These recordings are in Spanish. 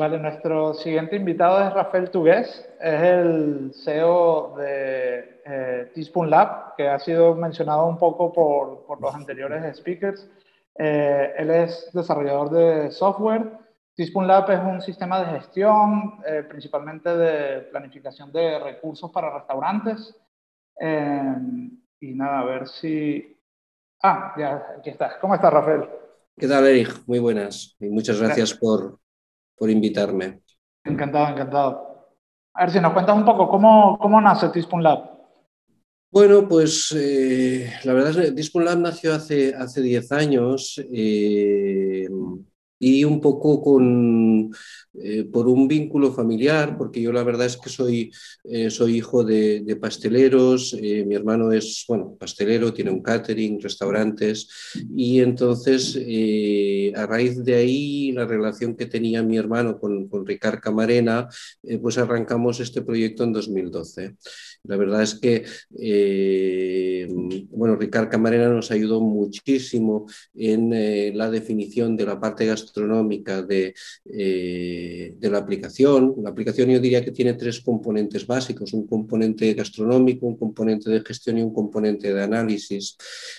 Vale, nuestro siguiente invitado es Rafael Tugués, es el CEO de eh, Teaspoon Lab, que ha sido mencionado un poco por, por los anteriores speakers. Eh, él es desarrollador de software. Teaspoon Lab es un sistema de gestión, eh, principalmente de planificación de recursos para restaurantes. Eh, y nada, a ver si... Ah, ya, aquí estás. ¿Cómo estás, Rafael? ¿Qué tal, Eric? Muy buenas. Y muchas gracias, Por, por invitarme. Encantado, encantado. A ver si nos cuentas un poco cómo, cómo nace Teaspoon Lab. Bueno, pues eh, la verdad es que Teaspoon Lab nació hace, hace 10 años. Eh, y un poco con, eh, por un vínculo familiar, porque yo la verdad es que soy, eh, soy hijo de, pasteleros, eh, mi hermano es, bueno, pastelero, tiene un catering, restaurantes, y entonces a raíz de ahí la relación que tenía mi hermano con, con Ricard Camarena, pues arrancamos este proyecto en 2012. La verdad es que, bueno, Ricard Camarena nos ayudó muchísimo en la definición de la parte gastronómica astronómica de, eh, de, la aplicación. La aplicación yo diría que tiene tres componentes básicos, un componente gastronómico, un componente de gestión y un componente de análisis.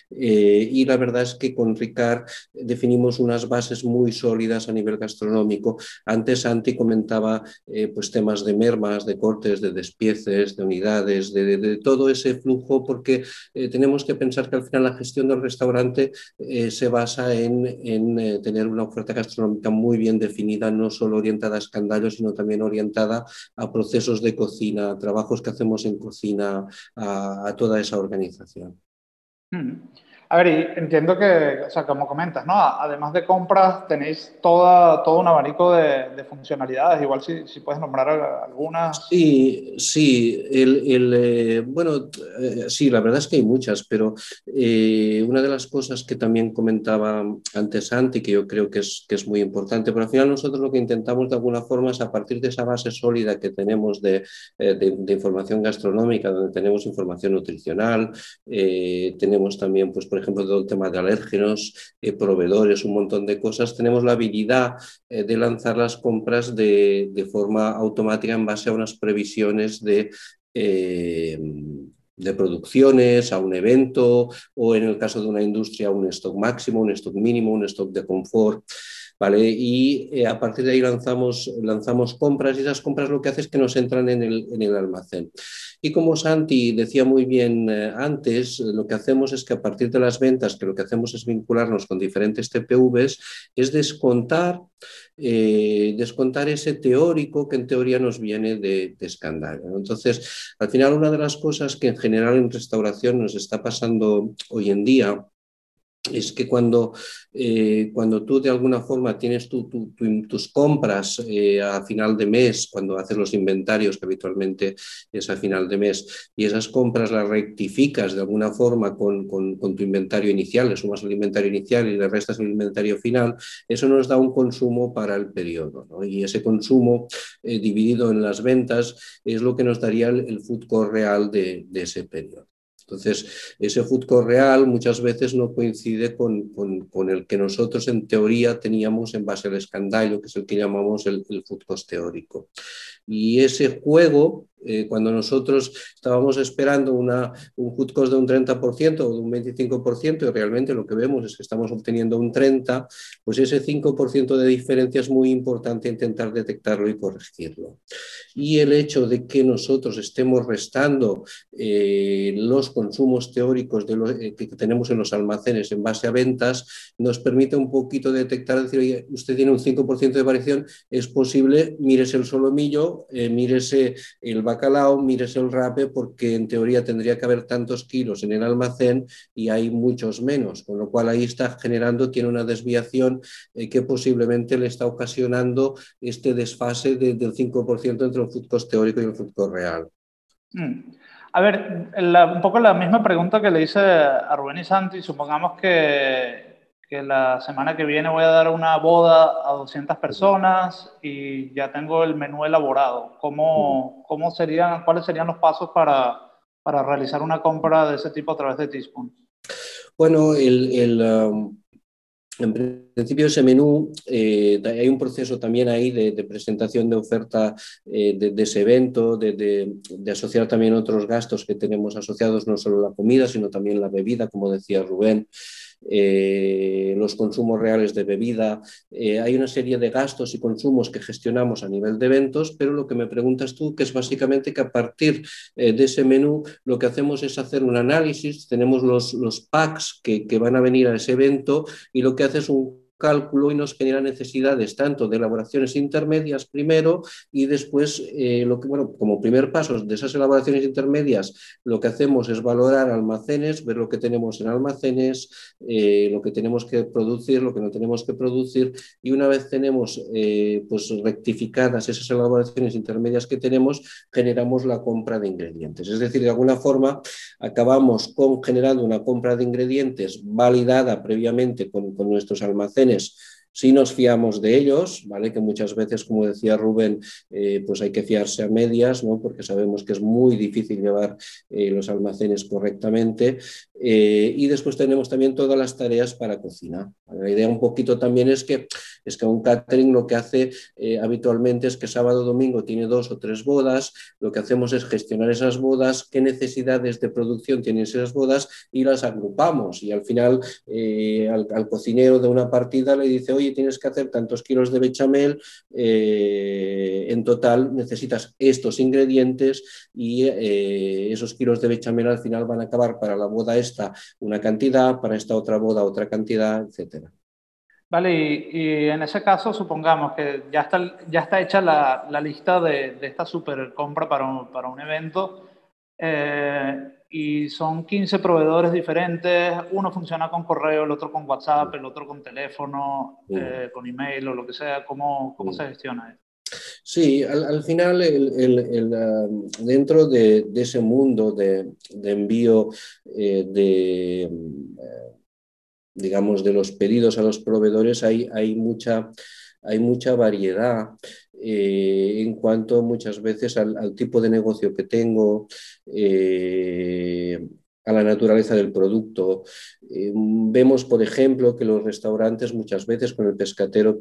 Eh, y la verdad es que con Ricard definimos unas bases muy sólidas a nivel gastronómico. Antes Santi comentaba eh, pues temas de mermas, de cortes, de despieces, de unidades, de, todo ese flujo, porque tenemos que pensar que al final la gestión del restaurante se basa en, en tener una oferta gastronómica muy bien definida, no solo orientada a escandallos, sino también orientada a procesos de cocina, trabajos que hacemos en cocina, a, toda esa organización. Hmm. A ver, entiendo que, o sea, como comentas, ¿no? Además de compras, tenéis toda, todo un abanico de, funcionalidades. Igual si, si, puedes nombrar algunas. Sí, sí. El, eh, bueno, eh, sí, la verdad es que hay muchas, pero eh, una de las cosas que también comentaba antes Santi, que yo creo que es, que es muy importante, pero al final nosotros lo que intentamos de alguna forma es a partir de esa base sólida que tenemos de, de información gastronómica, donde tenemos información nutricional, tenemos también, pues, por ejemplo, todo el tema de alérgenos, eh, proveedores, un montón de cosas, tenemos la habilidad eh, de lanzar las compras de, de, forma automática en base a unas previsiones de... Eh, de producciones, a un evento o en el caso de una industria un stock máximo, un stock mínimo, un stock de confort. ¿Vale? Y a partir de ahí lanzamos, lanzamos compras y esas compras lo que hace es que nos entran en el, en el almacén. Y como Santi decía muy bien eh, antes, lo que hacemos es que a partir de las ventas, que lo que hacemos es vincularnos con diferentes TPVs, es descontar, eh, descontar ese teórico que en teoría nos viene de, de escándalo. Entonces, al final, una de las cosas que en general en restauración nos está pasando hoy en día, es que cuando, eh, cuando tú de alguna forma tienes tus compras eh, a final de mes, cuando haces los inventarios, que habitualmente es a final de mes, y esas compras las rectificas de alguna forma con, tu inventario inicial, le sumas el inventario inicial y le restas el inventario final, eso nos da un consumo para el periodo. Y ese consumo eh, dividido en las ventas es lo que nos daría el, food core real de ese periodo. Entonces, ese food real muchas veces no coincide con, con, el que nosotros en teoría teníamos en base al escandallo, que es el que llamamos el, el teórico. Y ese juego eh, cuando nosotros estábamos esperando un food cost de un 30% o de un 25% y realmente lo que vemos es que estamos obteniendo un 30%, pues ese 5% de diferencia es muy importante intentar detectarlo y corregirlo. Y el hecho de que nosotros estemos restando eh, los consumos teóricos eh, que tenemos en los almacenes en base a ventas nos permite un poquito detectar, decir, oye, usted tiene un 5% de variación, es posible, mírese el solomillo, mírese el bacalao, mires el rape porque en teoría tendría que haber tantos kilos en el almacén y hay muchos menos, con lo cual ahí está generando, tiene una desviación eh, que posiblemente le está ocasionando este desfase del 5% entre el food cost teórico y el food cost real. Mm. A ver, un poco la misma pregunta que le hice a Rubén y Santi, supongamos que que la semana que viene voy a dar una boda a 200 personas y ya tengo el menú elaborado. ¿Cómo, cómo serían, ¿Cuáles serían los pasos para, para realizar una compra de ese tipo a través de Teaspoon? Bueno, el, el, um, en principio ese menú, eh, hay un proceso también ahí de, presentación de oferta eh, de, ese evento, de, asociar también otros gastos que tenemos asociados, no solo la comida, sino también la bebida, como decía Rubén. Eh, los consumos reales de bebida. hay una serie de gastos y consumos que gestionamos a nivel de eventos, pero lo que me preguntas tú, que es básicamente que a partir de ese menú lo que hacemos es hacer un análisis, tenemos los, los packs que, que, van a venir a ese evento y lo que hace es un cálculo y nos genera necesidades tanto de elaboraciones intermedias primero y después, eh, bueno, como primer paso de esas elaboraciones intermedias, lo que hacemos es valorar almacenes, ver lo que tenemos en almacenes, eh, lo que tenemos que producir, lo que no tenemos que producir y una vez tenemos eh, pues rectificadas esas elaboraciones intermedias que tenemos, generamos la compra de ingredientes. Es decir, de alguna forma acabamos con generando una compra de ingredientes validada previamente con, con nuestros almacenes finish si nos fiamos de ellos, ¿vale? que muchas veces, como decía Rubén, eh, pues hay que fiarse a medias, ¿no? porque sabemos que es muy difícil llevar eh, los almacenes correctamente. Eh, y después tenemos también todas las tareas para cocina. La idea un poquito también es que, es que un catering lo que hace habitualmente es que sábado domingo tiene dos o tres bodas, lo que hacemos es gestionar esas bodas, qué necesidades de producción tienen esas bodas y las agrupamos. Y al final al, al cocinero de una partida le dice, oye, tienes que hacer tantos kilos de bechamel, eh, en total necesitas estos ingredientes y eh, esos kilos de bechamel al final van a acabar para la boda esta una cantidad, para esta otra boda otra cantidad, etcétera. Vale, y, en ese caso supongamos que ya está, ya está hecha la, lista de, esta super compra para un, para un evento. Eh, y son 15 proveedores diferentes, uno funciona con correo, el otro con WhatsApp, el otro con teléfono, eh, con email o lo que sea, ¿cómo, cómo se gestiona esto? Sí, al, final el, um, dentro de, ese mundo de, envío eh, de, eh, digamos, de los pedidos a los proveedores hay, hay, mucha, hay mucha variedad eh, en cuanto muchas veces al, tipo de negocio que tengo, eh, a la naturaleza del producto. Eh, vemos, por ejemplo, que los restaurantes muchas veces con el pescatero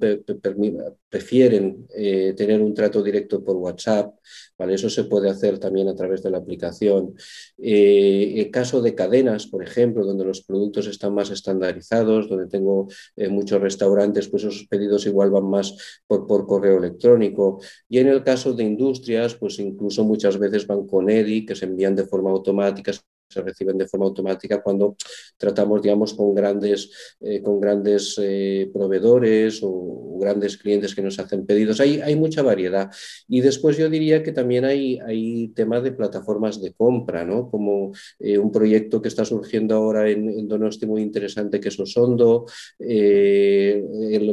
prefieren tener un trato directo por WhatsApp. ¿vale? Eso se puede hacer también a través de la aplicación. el caso de cadenas, por ejemplo, donde los productos están más estandarizados, donde tengo muchos restaurantes, pues esos pedidos igual van más por, por correo electrónico. Y en el caso de industrias, pues incluso muchas veces van con EDI, que se envían de forma automática se reciben de forma automática cuando tratamos, digamos, con grandes, eh, con grandes eh, proveedores o grandes clientes que nos hacen pedidos. Hay, hay mucha variedad. Y después yo diría que también hay, hay temas de plataformas de compra, ¿no? Como eh, un proyecto que está surgiendo ahora en, Donosti muy interesante que es Osondo.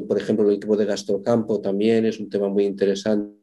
por ejemplo, el equipo de Gastrocampo también es un tema muy interesante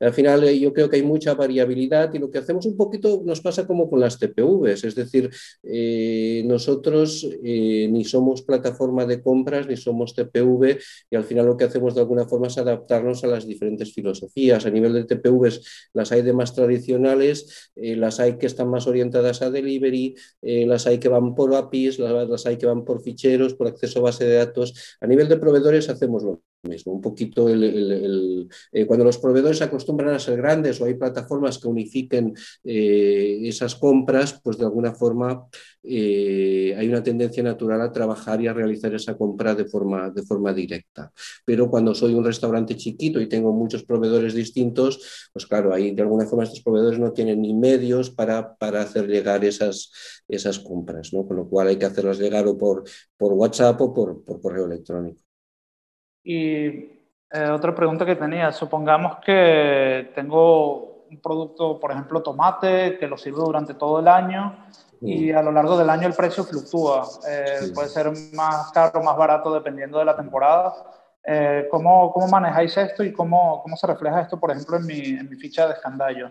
al final eh, yo creo que hay mucha variabilidad y lo que hacemos un poquito nos pasa como con las TPVs, es decir, eh, nosotros eh, ni somos plataforma de compras ni somos TPV y al final lo que hacemos de alguna forma es adaptarnos a las diferentes filosofías. A nivel de TPVs las hay de más tradicionales, las hay que están más orientadas a delivery, las hay que van por APIs, las, las hay que van por ficheros, por acceso a base de datos. A nivel de proveedores hacemos lo mismo. Un poquito el, eh, cuando los proveedores acostumbran a ser grandes o hay plataformas que unifiquen eh, esas compras, pues de alguna forma eh, hay una tendencia natural a trabajar y a realizar esa compra de forma, de forma directa. Pero cuando soy un restaurante chiquito y tengo muchos proveedores distintos, pues claro, ahí de alguna forma estos proveedores no tienen ni medios para, para hacer llegar esas, esas compras, ¿no? con lo cual hay que hacerlas llegar o por, por WhatsApp o por, por correo electrónico. Y eh, otra pregunta que tenía, supongamos que tengo un producto, por ejemplo, tomate, que lo sirvo durante todo el año y a lo largo del año el precio fluctúa. Eh, puede ser más caro o más barato dependiendo de la temporada. Eh, ¿cómo, ¿cómo, manejáis esto y cómo, cómo, se refleja esto, por ejemplo, en mi, en mi ficha de escandallo?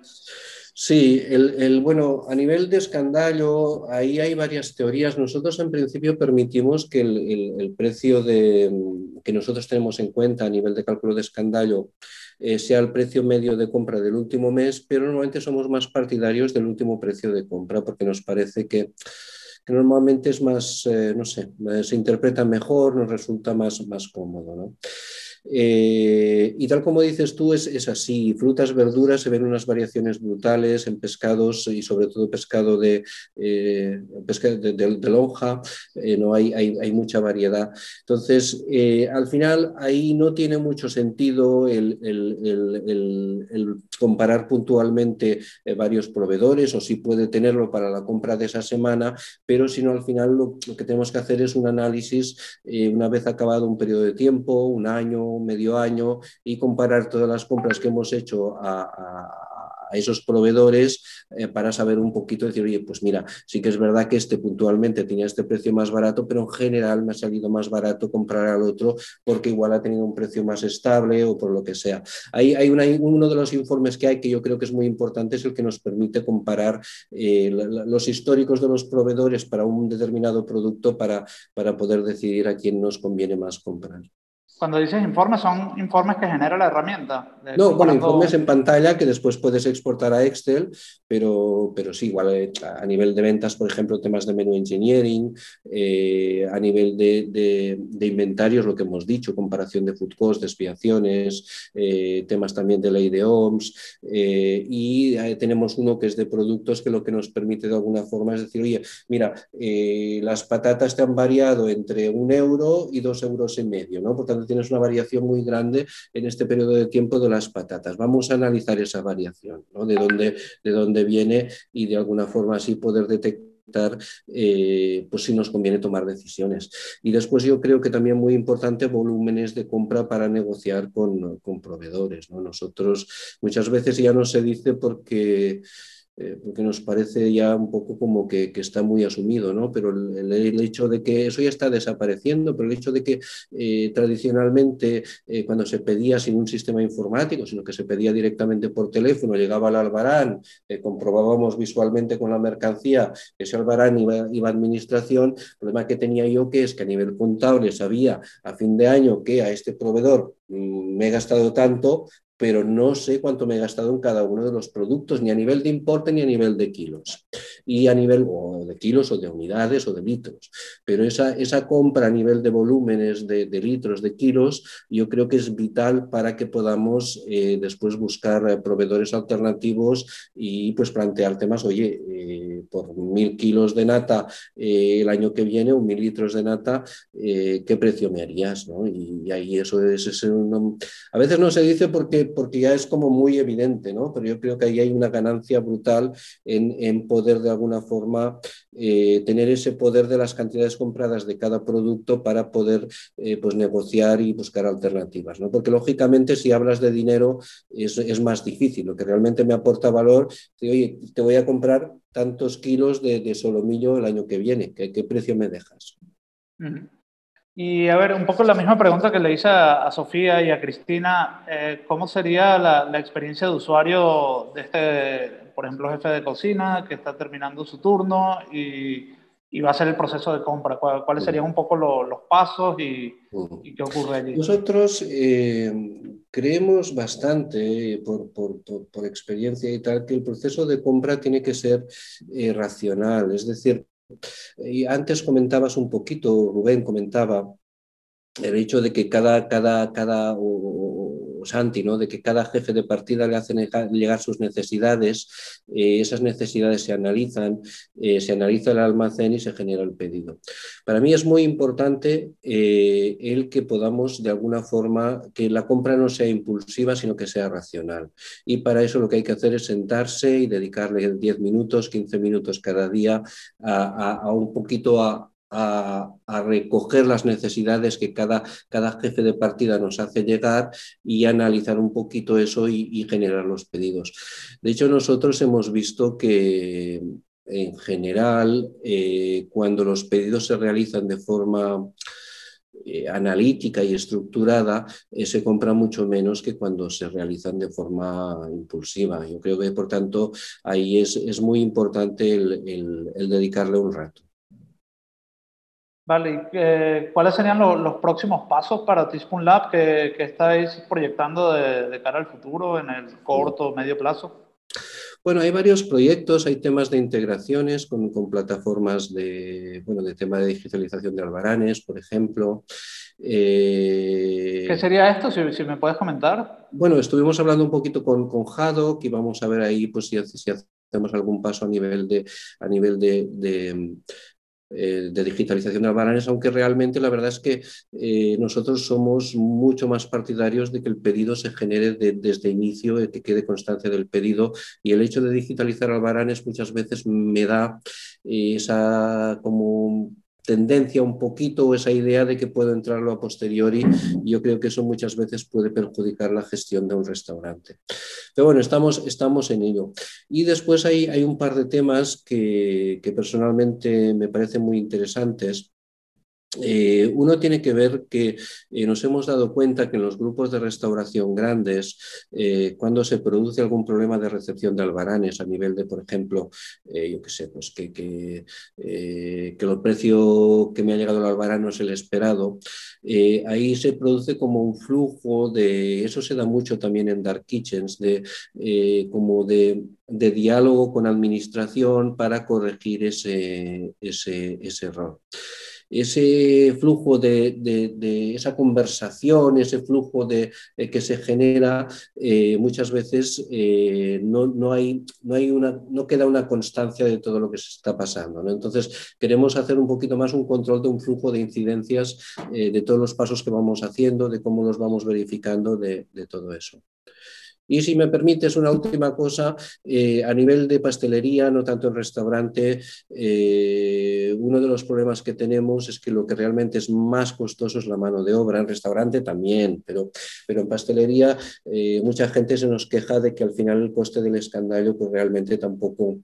Sí, el, bueno, a nivel de escandallo, ahí hay varias teorías. Nosotros en principio permitimos que el, precio de, que nosotros tenemos en cuenta a nivel de cálculo de escandallo eh, sea el precio medio de compra del último mes, pero normalmente somos más partidarios del último precio de compra porque nos parece que que normalmente es más, eh, no sé, se interpreta mejor, nos resulta más, más cómodo. ¿no? Eh, y tal como dices tú, es, es, así. Frutas, verduras, se ven unas variaciones brutales en pescados y sobre todo pescado de, eh, de, lonja, eh, no hay, hay, hay, mucha variedad. Entonces, al final ahí no tiene mucho sentido el, el, el, el comparar puntualmente varios proveedores o si puede tenerlo para la compra de esa semana, pero si no, al final lo, lo que tenemos que hacer es un análisis una vez acabado un periodo de tiempo, un año, medio año y comparar todas las compras que hemos hecho a, esos proveedores eh, para saber un poquito, decir, oye, pues mira, sí que es verdad que este puntualmente tenía este precio más barato, pero en general me ha salido más barato comprar al otro porque igual ha tenido un precio más estable o por lo que sea. Hay, hay uno de los informes que hay que yo creo que es muy importante, es el que nos permite comparar eh, los históricos de los proveedores para un determinado producto para, para poder decidir a quién nos conviene más comprar. Cuando dices informes, son informes que genera la herramienta. No, bueno, informes en pantalla que después puedes exportar a Excel, pero, pero sí, igual eh, a nivel de ventas, por ejemplo, temas de menú engineering, eh, a nivel de, de, inventarios, lo que hemos dicho, comparación de food cost, desviaciones, eh, temas también de ley de OMS, y tenemos uno que es de productos que lo que nos permite de alguna forma es decir, oye, mira, las patatas te han variado entre un euro y dos euros y medio, ¿no? Por tanto, tienes una variación muy grande en este periodo de tiempo de las patatas. Vamos a analizar esa variación, de, dónde, de dónde viene y de alguna forma así poder detectar eh, pues si nos conviene tomar decisiones. Y después yo creo que también muy importante volúmenes de compra para negociar con, con proveedores. ¿no? Nosotros muchas veces ya no se dice porque eh, porque nos parece ya un poco como que, está muy asumido, ¿no? Pero el, hecho de que eso ya está desapareciendo, pero el hecho de que eh, tradicionalmente eh, cuando se pedía sin un sistema informático, sino que se pedía directamente por teléfono, llegaba al albarán, comprobábamos visualmente con la mercancía que ese albarán iba, iba, a administración, el problema que tenía yo que es que a nivel contable sabía a fin de año que a este proveedor mm, me he gastado tanto, pero no sé cuánto me he gastado en cada uno de los productos, ni a nivel de importe ni a nivel de kilos, y a nivel de kilos o de unidades o de litros. Pero esa, esa compra a nivel de volúmenes de, litros, de kilos, yo creo que es vital para que podamos eh, después buscar eh, proveedores alternativos y pues plantear temas, oye, eh, por mil kilos de nata el año que viene o mil litros de nata, ¿qué precio me harías? Y, ahí eso es, es a veces no se dice porque porque ya es como muy evidente, ¿no? Pero yo creo que ahí hay una ganancia brutal en, poder de alguna forma eh, tener ese poder de las cantidades compradas de cada producto para poder eh, pues negociar y buscar alternativas, ¿no? Porque lógicamente si hablas de dinero es, más difícil. Lo que realmente me aporta valor, oye, te voy a comprar tantos kilos de, solomillo el año que viene, ¿qué, qué precio me dejas? Y a ver, un poco la misma pregunta que le hice a, Sofía y a Cristina, eh, ¿cómo sería la, experiencia de usuario de este, por ejemplo, jefe de cocina que está terminando su turno y, va a ser el proceso de compra? ¿Cuáles serían un poco los pasos y, qué ocurre allí? Nosotros eh, creemos bastante, por, por, por, experiencia y tal, que el proceso de compra tiene que ser eh, racional, es decir, y antes comentabas un poquito, Rubén comentaba el hecho de que cada, cada, cada Santi, ¿no? de que cada jefe de partida le hacen llegar sus necesidades, eh, esas necesidades se analizan, eh, se analiza el almacén y se genera el pedido. Para mí es muy importante eh, el que podamos de alguna forma, que la compra no sea impulsiva, sino que sea racional. Y para eso lo que hay que hacer es sentarse y dedicarle 10 minutos, 15 minutos cada día a un poquito a, a, recoger las necesidades que cada, cada, jefe de partida nos hace llegar y analizar un poquito eso y, generar los pedidos. De hecho, nosotros hemos visto que en general, eh, cuando los pedidos se realizan de forma eh, analítica y estructurada, eh, se compra mucho menos que cuando se realizan de forma impulsiva. Yo creo que, por tanto, ahí es, es muy importante el dedicarle un rato. Vale, eh, ¿cuáles serían los próximos pasos para Teaspoon Lab que, estáis proyectando de, cara al futuro en el corto o medio plazo? Bueno, hay varios proyectos, hay temas de integraciones con, plataformas de, bueno, de tema de digitalización de albaranes, por ejemplo. Eh, ¿Qué sería esto, si, me puedes comentar? Bueno, estuvimos hablando un poquito con, con Jado, que íbamos a ver ahí pues, si, si hacemos algún paso a nivel de, a nivel de, eh, de digitalización de albaranes, aunque realmente la verdad es que eh, nosotros somos mucho más partidarios de que el pedido se genere desde inicio, que quede constancia del pedido. Y el hecho de digitalizar albaranes muchas veces me da eh, esa como tendencia un poquito o esa idea de que puedo entrarlo a posteriori. Yo creo que eso muchas veces puede perjudicar la gestión de un restaurante. Pero bueno, estamos, estamos en ello. Y después hay, hay un par de temas que, que personalmente me parecen muy interesantes. Eh, uno tiene que ver que eh, nos hemos dado cuenta que en los grupos de restauración grandes, eh, cuando se produce algún problema de recepción de albaranes a nivel de, por ejemplo, yo qué sé, pues que, que, que, el precio que me ha llegado el albarano es el esperado, ahí se produce como un flujo de, eso se da mucho también en Dark Kitchens, de, como de, de diálogo con administración para corregir ese, ese error ese flujo de, esa conversación, ese flujo de, que se genera, eh, muchas veces eh, no, hay, no, hay una, no queda una constancia de todo lo que se está pasando. Entonces, queremos hacer un poquito más un control de un flujo de incidencias eh, de todos los pasos que vamos haciendo, de cómo los vamos verificando, de todo eso. Y si me permites una última cosa, eh, a nivel de pastelería, no tanto en restaurante, eh, uno de los problemas que tenemos es que lo que realmente es más costoso es la mano de obra. En restaurante también, pero, pero en pastelería eh, mucha gente se nos queja de que al final el coste del escandallo pues realmente tampoco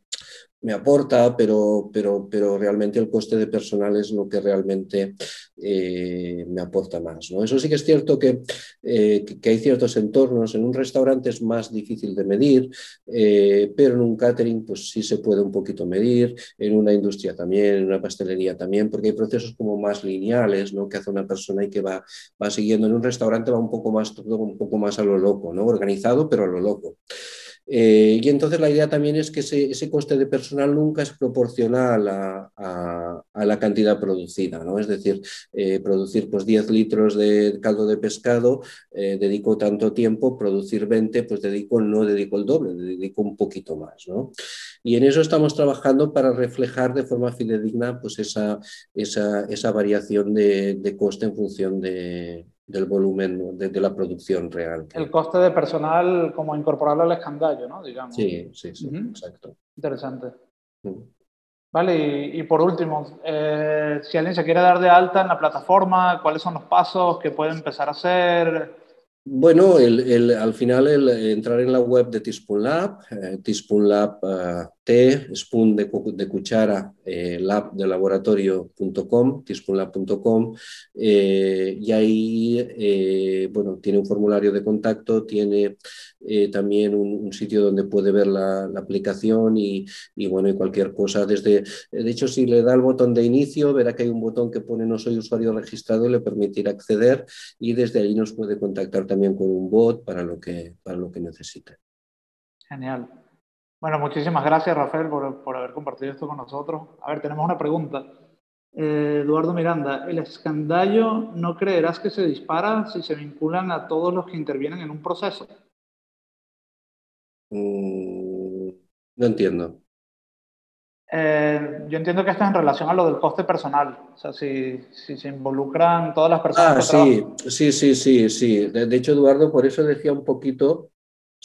me aporta, pero, pero, pero realmente el coste de personal es lo que realmente eh, me aporta más. ¿no? Eso sí que es cierto que, eh, que, hay ciertos entornos, en un restaurante es más difícil de medir, eh, pero en un catering pues sí se puede un poquito medir, en una industria también, en una pastelería también, porque hay procesos como más lineales ¿no? que hace una persona y que va, va siguiendo. En un restaurante va un poco más, todo un poco más a lo loco, ¿no? organizado, pero a lo loco. Eh, y entonces la idea también es que ese, coste de personal nunca es proporcional a, la cantidad producida, ¿no? Es decir, eh, producir pues, 10 litros de caldo de pescado, eh, dedico tanto tiempo, producir 20, pues dedico, no dedico el doble, dedico un poquito más, ¿no? Y en eso estamos trabajando para reflejar de forma fidedigna pues, esa, esa, variación de coste en función de, del volumen de, la producción real. El coste de personal como incorporarlo al escandallo, ¿no? Digamos. Sí, sí, sí, exacto. Interesante. Mm. Vale, y, por último, eh, si alguien se quiere dar de alta en la plataforma, ¿cuáles son los pasos que puede empezar a hacer? Bueno, el, al final el, entrar en la web de Teaspoon Lab, eh, Teaspoon Lab eh, T, spoon de, cuchara, eh, lab de laboratorio.com, teaspoonlab.com, eh, y ahí, eh, bueno, tiene un formulario de contacto, tiene también un, sitio donde puede ver la, aplicación y, y, bueno, y cualquier cosa. Desde, de hecho, si le da el botón de inicio, verá que hay un botón que pone no soy usuario registrado y le permitirá acceder y desde ahí nos puede contactar también con un bot para lo que, para lo que necesite. Genial. Bueno, muchísimas gracias, Rafael, por, haber compartido esto con nosotros. A ver, tenemos una pregunta. Eh, Eduardo Miranda, ¿el escandallo no creerás que se dispara si se vinculan a todos los que intervienen en un proceso? Mm, no entiendo. Eh, yo entiendo que esto es en relación a lo del coste personal. O sea, si, se involucran todas las personas. Ah, sí, sí, sí, sí, sí. de, hecho, Eduardo, por eso decía un poquito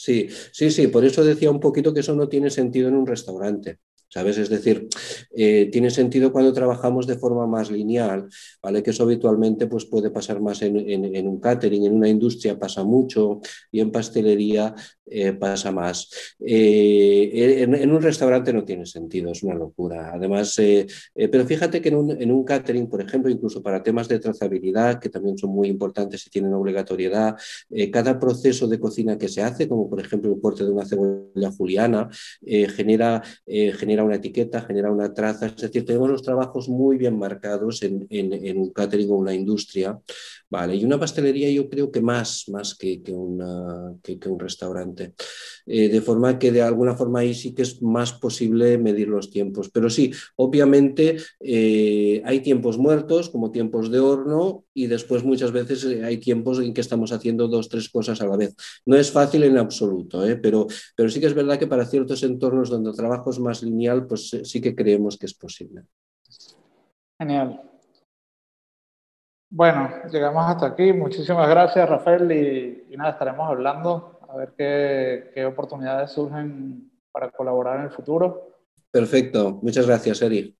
Sí, sí, sí, por eso decía un poquito que eso no tiene sentido en un restaurante. ¿Sabes? Es decir, eh, tiene sentido cuando trabajamos de forma más lineal, ¿vale? Que eso habitualmente pues, puede pasar más en, un catering, en una industria pasa mucho y en pastelería eh, pasa más. Eh, en, un restaurante no tiene sentido, es una locura. Además, pero fíjate que en un, catering, por ejemplo, incluso para temas de trazabilidad, que también son muy importantes y tienen obligatoriedad, cada proceso de cocina que se hace, como por ejemplo el corte de una cebolla juliana, genera, genera una etiqueta, genera una traza, es decir, tenemos los trabajos muy bien marcados en, en, un catering o una industria, ¿vale? Y una pastelería yo creo que más, más que, que, una, que, un restaurante. Eh, de forma que de alguna forma ahí sí que es más posible medir los tiempos. Pero sí, obviamente eh, hay tiempos muertos como tiempos de horno y después muchas veces eh, hay tiempos en que estamos haciendo dos, tres cosas a la vez. No es fácil en absoluto, pero, pero sí que es verdad que para ciertos entornos donde el trabajo es más lineal, pues sí que creemos que es posible. Genial. Bueno, llegamos hasta aquí. Muchísimas gracias, Rafael, y, nada, estaremos hablando a ver qué, qué oportunidades surgen para colaborar en el futuro. Perfecto. Muchas gracias, Eri.